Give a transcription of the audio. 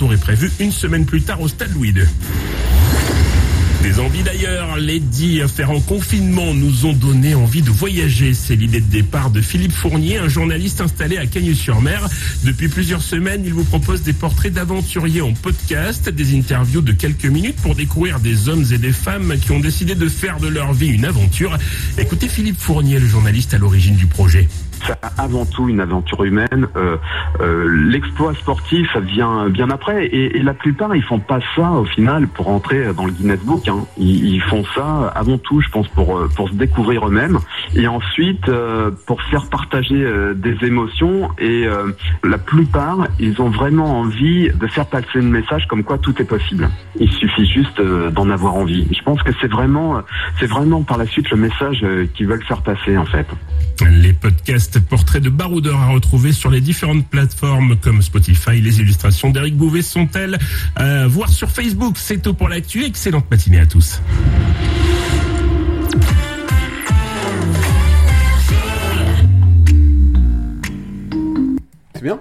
retour est prévu une semaine plus tard au Stade Louis II. Des envies d'ailleurs, les dix en confinement nous ont donné envie de voyager. C'est l'idée de départ de Philippe Fournier, un journaliste installé à Cagnes-sur-Mer. Depuis plusieurs semaines, il vous propose des portraits d'aventuriers en podcast, des interviews de quelques minutes pour découvrir des hommes et des femmes qui ont décidé de faire de leur vie une aventure. Écoutez Philippe Fournier, le journaliste à l'origine du projet c'est avant tout une aventure humaine. Euh, euh, L'exploit sportif ça vient bien après, et, la plupart ils font pas ça au final pour entrer dans le Guinness Book. Hein. Ils, font ça avant tout, je pense, pour euh, pour se découvrir eux-mêmes, et ensuite euh, pour faire partager des émotions. Et la plupart, ils ont vraiment envie de faire passer le message comme quoi tout est possible. Il suffit juste d'en avoir envie. Je pense que c'est vraiment c'est vraiment par la suite le message qu'ils veulent faire passer en fait. Les podcasts portraits de baroudeurs à retrouver sur les différentes plateformes comme Spotify. Les illustrations d'Eric Bouvet sont-elles à voir sur Facebook? C'est tout pour l'actu. Excellente matinée à tous. C'est bien